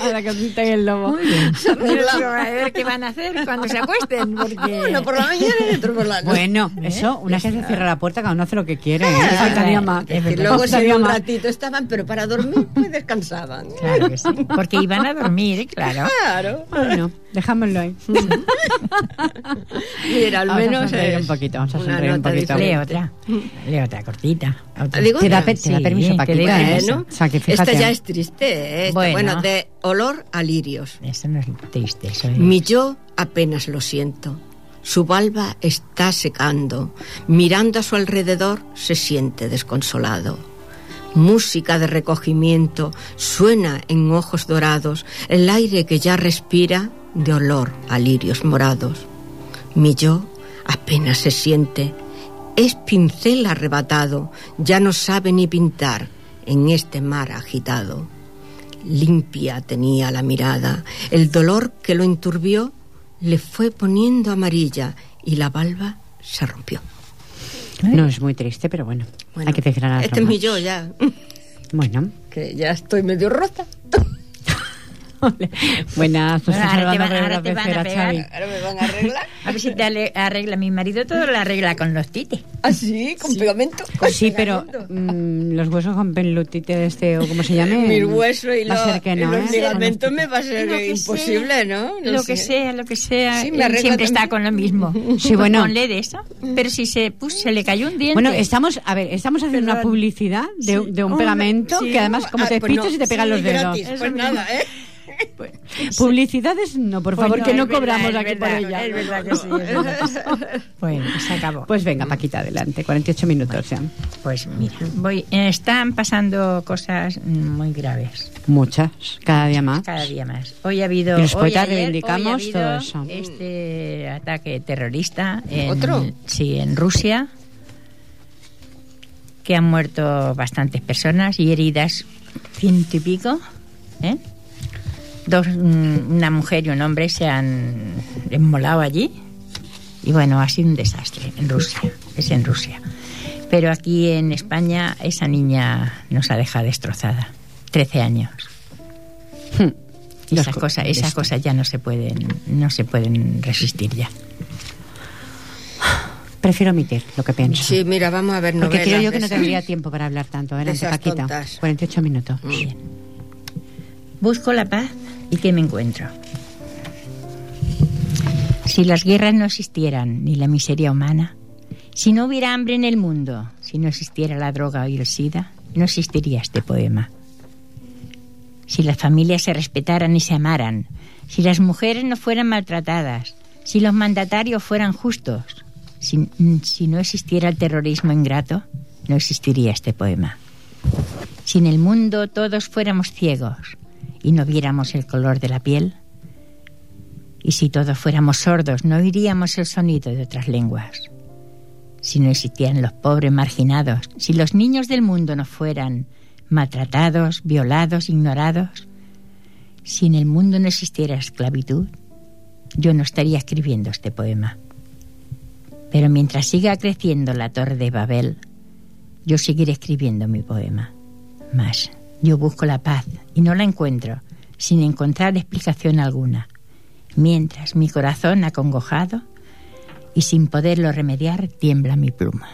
a la cosita y el lobo. a ver qué van a hacer cuando se acuesten, porque... Uno por la mañana y otro por la noche. Bueno, eso, una que se cierra la puerta, cada uno hace lo que quiere. ¿eh? Ah, Faltaría más. es Que luego si un más. ratito estaban, pero para dormir pues descansaban. Claro que sí, porque iban a dormir, claro. Claro. Bueno, dejámoslo ahí. Mira, al A sonreír un poquito, vamos a sonreír un poquito. Lee otra, lee otra cortita. otra. Digo, Te da, otra. pe- te da Sí, permiso, te Paquita, doy ¿eh? O sea, que Esta ya es triste. ¿eh? Esta, Bueno. bueno. de olor a lirios. Eso no es triste, eso es... Mi yo apenas lo siento. Su balba está secando. Mirando a su alrededor se siente desconsolado. Música de recogimiento suena en ojos dorados, el aire que ya respira de olor a lirios morados. Mi yo apenas se siente, es pincel arrebatado, ya no sabe ni pintar en este mar agitado. Limpia tenía la mirada, el dolor que lo enturbió le fue poniendo amarilla y la balba se rompió. No es muy triste, pero bueno, Bueno, hay que declarar Este es mi yo ya, Bueno, que ya estoy medio rota. Buenas, Bueno, ahora te van- ahora te van a pegar. Ahora me van a arreglar. A ver si te ale- arregla mi marido todo, lo arregla con los tites. Así, con pegamento. con Sí, pero pegamento. mm, los huesos con pelutite de este, o como se llame. Mi hueso y, va a lo- ser que y no, los ¿eh? ligamentos me va a ser Lo imposible, sea, ¿no? No lo sé. que sea, lo que sea. Sí, me siempre está con lo mismo. Sí, bueno. Ponle de eso. Pero si se, puso, se le cayó un diente. Bueno, estamos, a ver, estamos haciendo una Perdón. publicidad de, Sí. de un Hombre, pegamento sí. que además como Ah, te pues pichas no, y te pegan sí, los dedos. gratis, pues nada, ¿eh? Publicidades no, por Pues favor, que no verdad, cobramos es aquí por verdad, ella. Es verdad que sí. es verdad. Bueno, se acabó. Pues venga, Paquita, adelante, 48 minutos ya. Pues mira, voy, eh, están pasando cosas muy graves. Muchas, cada día más. Cada día más. Hoy ha habido. Y los hoy, ayer, reivindicamos hoy ha todo eso. Este ataque terrorista. En, ¿Otro? Sí, en Rusia. Que han muerto bastantes personas y heridas ciento y pico. ¿eh? Dos, mm, una mujer y un hombre se han enmolado allí. Y bueno, ha sido un desastre en Rusia. Es en Rusia. Pero aquí en España esa niña nos ha dejado destrozada. 13 años. Las Esas co- cosas, esas cosas ya no se pueden, no se pueden resistir ya. Prefiero omitir lo que pienso. Sí, mira, vamos a ver Porque novelas creo yo que no tendría tiempo para hablar tanto. Adelante, Paquita. tontas. 48 minutos. Bien. Busco la paz y ¿qué me encuentro? Si las guerras no existieran ni la miseria humana, si no hubiera hambre en el mundo, si no existiera la droga y el SIDA, no existiría este poema. Si las familias se respetaran y se amaran, si las mujeres no fueran maltratadas, si los mandatarios fueran justos, si, si no existiera el terrorismo ingrato, no existiría este poema. Si en el mundo todos fuéramos ciegos y no viéramos el color de la piel, y si todos fuéramos sordos no oiríamos el sonido de otras lenguas, si no existieran los pobres marginados, si los niños del mundo no fueran maltratados, violados, ignorados, si en el mundo no existiera esclavitud, yo no estaría escribiendo este poema. Pero mientras siga creciendo la torre de Babel, yo seguiré escribiendo mi poema. Mas yo busco la paz y no la encuentro sin encontrar explicación alguna, mientras mi corazón acongojado y sin poderlo remediar tiembla mi pluma.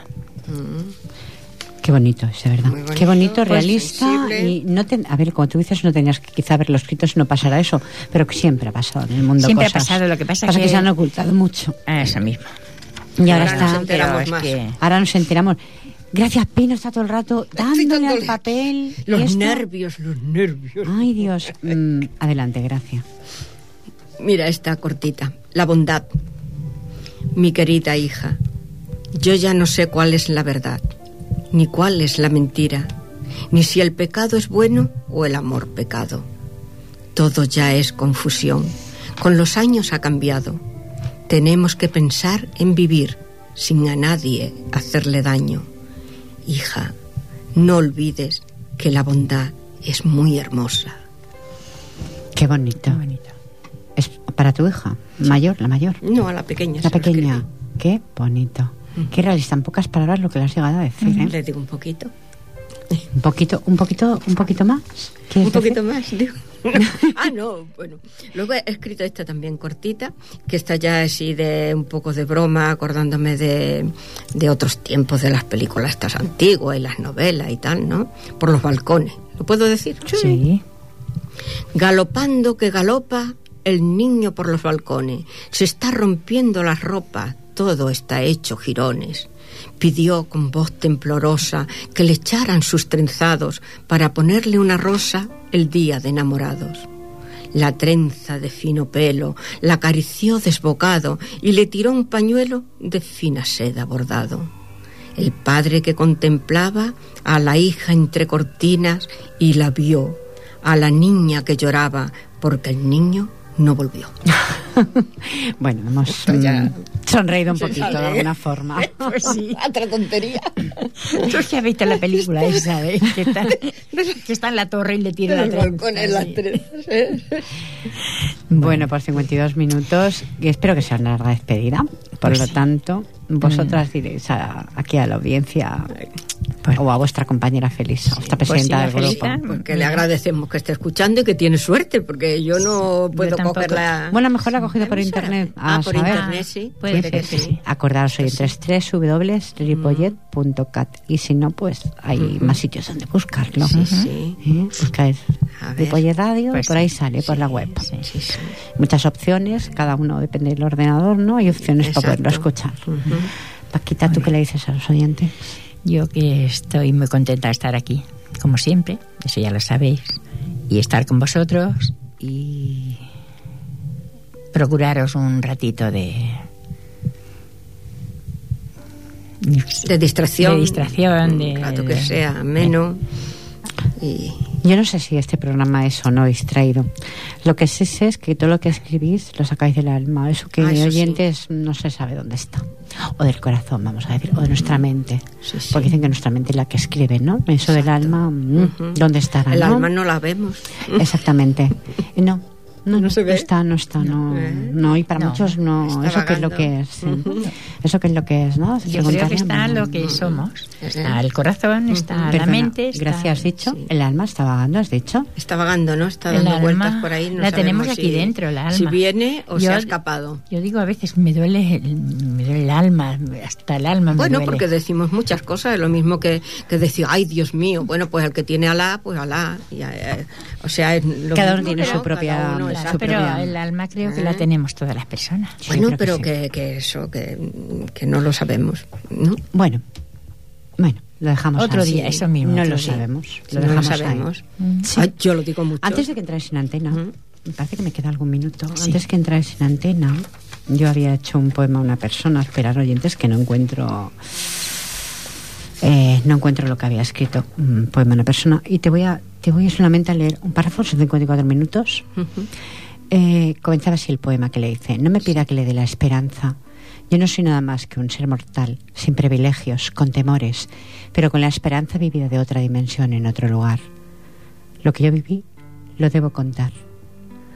Qué bonito es, de verdad. Bonito, Qué bonito, pues, realista. y no ten- a ver, como tú dices, no tenías que quizá haberlo escrito si no pasara eso, pero que siempre ha pasado en el mundo Siempre ha cosas. pasado, lo que pasa que... que- se han ocultado mucho. Eso mismo. Y ahora, Ahora nos está. enteramos Pero es más. que- Ahora nos enteramos. Gracias, Pino está todo el rato dándole al dándole. papel. y Los nervios, los nervios. Ay, Dios. Mm, adelante, gracias. Mira esta cortita. La bondad. Mi querida hija, yo ya no sé cuál es la verdad, ni cuál es la mentira, ni si el pecado es bueno o el amor pecado. Todo ya es confusión. Con los años ha cambiado. Tenemos que pensar en vivir sin a nadie hacerle daño. Hija, no olvides que la bondad es muy hermosa. Qué bonito. Qué bonito. Es para tu hija, mayor, la mayor. No, a la pequeña. La pequeña. Qué bonito. Qué realista, en pocas palabras lo que le has llegado a decir, ¿eh? Le digo un poquito. Un poquito, un poquito, un poquito más. Un poquito más, digo. ah, no, bueno. Luego he escrito esta también cortita, que está ya así de un poco de broma, acordándome de, de otros tiempos de las películas estas antiguas y las novelas y tal, ¿no? Por los balcones. ¿Lo puedo decir? Sí. Galopando que galopa el niño por los balcones. Se está rompiendo las ropas, todo está hecho jirones pidió con voz temblorosa que le echaran sus trenzados para ponerle una rosa el día de enamorados. La trenza de fino pelo la acarició desbocado y le tiró un pañuelo de fina seda bordado. El padre que contemplaba a la hija entre cortinas y la vio, a la niña que lloraba porque el niño no volvió. bueno, hemos mm, sonreído un poquito de alguna forma. Pues sí, otra tontería. Yo que ha visto la película esa, ¿eh? que, está, que está en la torre y le tira la el Bueno, por 52 minutos, y espero que sea una larga despedida. Por lo tanto, vosotras mm. diréis aquí a la audiencia pues, o a vuestra compañera feliz, a vuestra pues presidenta del grupo. Porque le agradecemos que esté escuchando y que tiene suerte, porque yo no puedo cogerla. Bueno, a lo mejor la ha cogido por internet. Ah, por internet, sí. Puede ser que sí. Acordaros hoy entre www.ripollet.cat y si no, pues hay más sitios donde buscarlo. Sí, sí. ¿Eh? Buscáis Ripollet Radio, pues por ahí sale, por la web. Muchas opciones, cada uno depende del ordenador, ¿no? Hay opciones para poderlo escuchar. Paquita, ¿tú qué le dices a los oyentes? Yo que estoy muy contenta de estar aquí, como siempre, eso ya lo sabéis, y estar con vosotros y procuraros un ratito de de distracción, de distracción, de, rato que sea menos y yo no sé si este programa es o no distraído. Lo que sí sé es que todo lo que escribís lo sacáis del alma. Eso que ah, oyentes no se sabe dónde está. O del corazón, vamos a decir, o de nuestra mente. Porque dicen que nuestra mente es la que escribe, ¿no? Eso del alma, mm, ¿dónde estará? El alma no la vemos. Exactamente. No, no, no, se ve. está, no está, no, no, y para muchos no, eso que es lo que es, eso que es lo que es, ¿no? Yo creo que está lo que somos, está el corazón, está la mente. Gracias, has dicho, el alma está vagando, has dicho. Está vagando, ¿no? Está dando vueltas por ahí. la tenemos aquí dentro, el alma. Si viene o se ha escapado. Yo digo a veces me duele, el, me duele el alma, hasta el alma. bueno, porque decimos muchas cosas, es lo mismo que, que decir, ay Dios mío, bueno, pues el que tiene Alá, pues Alá. Eh, o sea, es lo cada uno tiene su propia pero el alma creo que la tenemos todas las personas. Bueno, pero que, que, eso, que, que, no lo sabemos. ¿no? Bueno, bueno, lo dejamos Otro día, eso mismo. No lo sabemos. Lo dejamos no lo sabemos. Sí. yo lo digo mucho. Antes de que entráis en antena, me parece que me queda algún minuto. Antes que entráis en antena, yo había hecho un poema a una persona, esperar oyentes, que no encuentro. Eh, no encuentro lo que había escrito, un poema a una persona, y te voy a, te voy solamente a leer un párrafo, son 54 minutos. Eh, comenzaba así el poema que le hice. No me pida que le dé la esperanza. Yo no soy nada más que un ser mortal, sin privilegios, con temores, pero con la esperanza vivida de otra dimensión en otro lugar. Lo que yo viví, lo debo contar.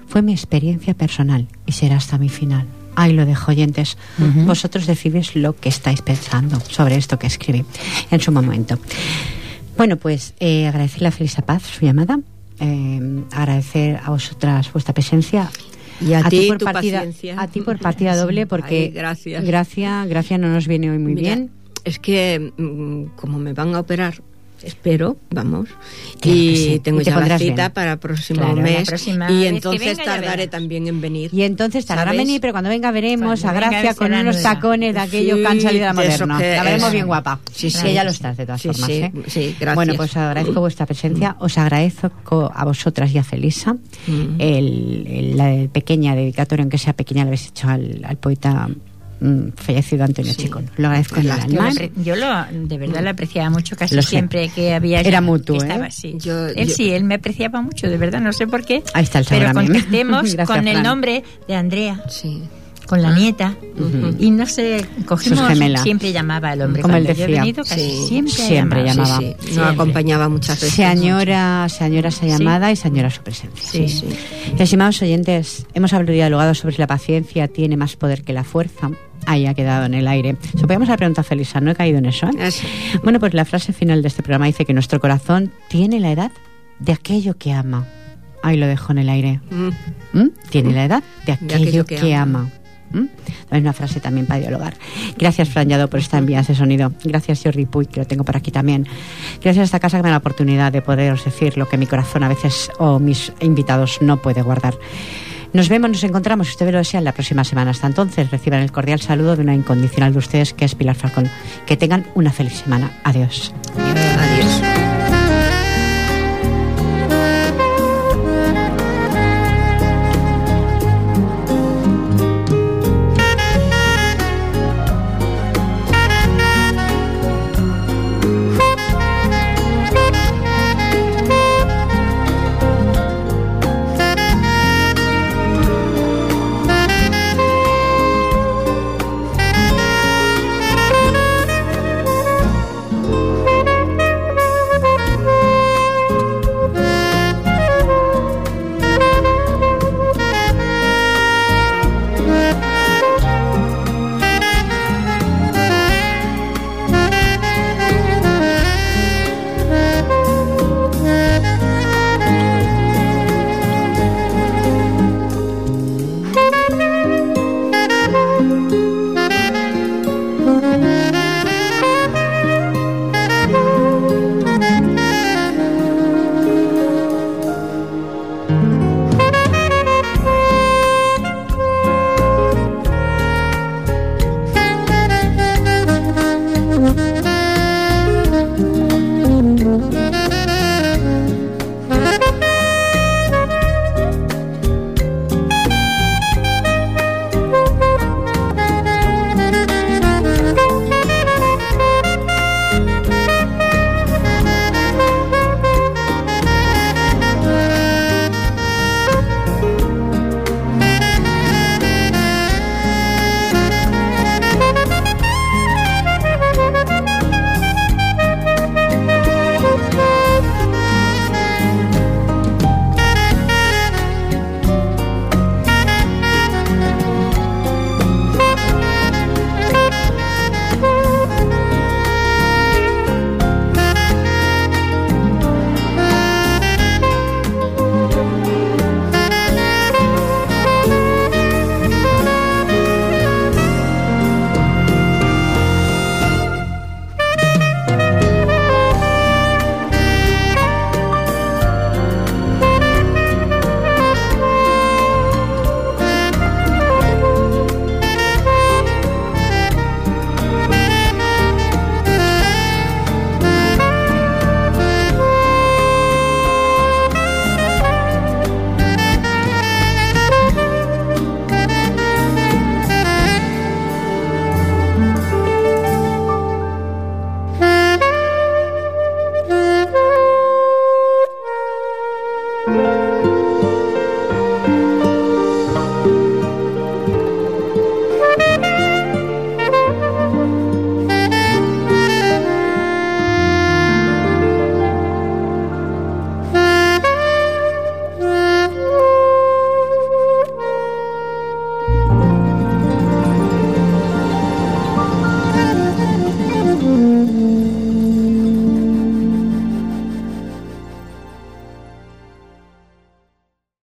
Fue mi experiencia personal y será hasta mi final. Ahí lo dejo, oyentes. Vosotros decidís lo que estáis pensando sobre esto que escribí en su momento. Bueno, pues eh, agradecerle a Felisa Paz su llamada eh, agradecer a vosotras vuestra presencia y a, ti, por tu partida, paciencia. A ti por partida doble, porque gracias. Gracia, gracia no nos viene hoy muy bien. Es que mm, como me van a operar espero, vamos. y tengo ya la cita para el próximo mes. Y entonces tardaré también en venir. Y entonces tardará en venir, pero cuando venga veremos a Gracia con unos tacones de aquello que han salido de la moderna. La veremos bien guapa. Sí, sí. ella lo estás de todas formas. ¿eh? Sí, gracias. Bueno, pues agradezco vuestra presencia. Os agradezco a vosotras y a Felisa mm. el, la pequeña dedicatoria, aunque sea pequeña, la habéis hecho al, al poeta Mm, fallecido Antonio Chico. Lo agradezco en el alma. Yo lo, de verdad lo apreciaba mucho casi siempre que había... Era mutuo, ¿eh? sí. él sí, él me apreciaba mucho, de verdad, no sé por qué. Ahí está el Pero contestemos con el nombre de Andrea. Sí con la nieta y no sé cogimos siempre llamaba al hombre como él decía venido, casi siempre, siempre llamaba, nos acompañaba muchas veces señora señora esa llamada y señora su presencia estimados oyentes hemos hablado dialogado sobre si la paciencia tiene más poder que la fuerza ahí ha quedado en el aire. Supongamos la pregunta Felisa, no he caído en eso. ¿eh? Bueno, pues la frase final de este programa dice que nuestro corazón tiene la edad de aquello que ama. Ahí lo dejo en el aire. Mm. ¿Mm? Tiene la edad de aquello, que, ama. ¿Mm? Es una frase también para dialogar. Gracias, Fran Yado, por esta envía ese sonido. Gracias, Jordi Puy, que lo tengo por aquí también. Gracias a esta casa que me da la oportunidad de poderos decir lo que mi corazón a veces o mis invitados no puede guardar. Nos vemos, nos encontramos, si usted lo desea, la próxima semana. Hasta entonces, reciban el cordial saludo de una incondicional de ustedes, que es Pilar Falcón. Que tengan una feliz semana. Adiós.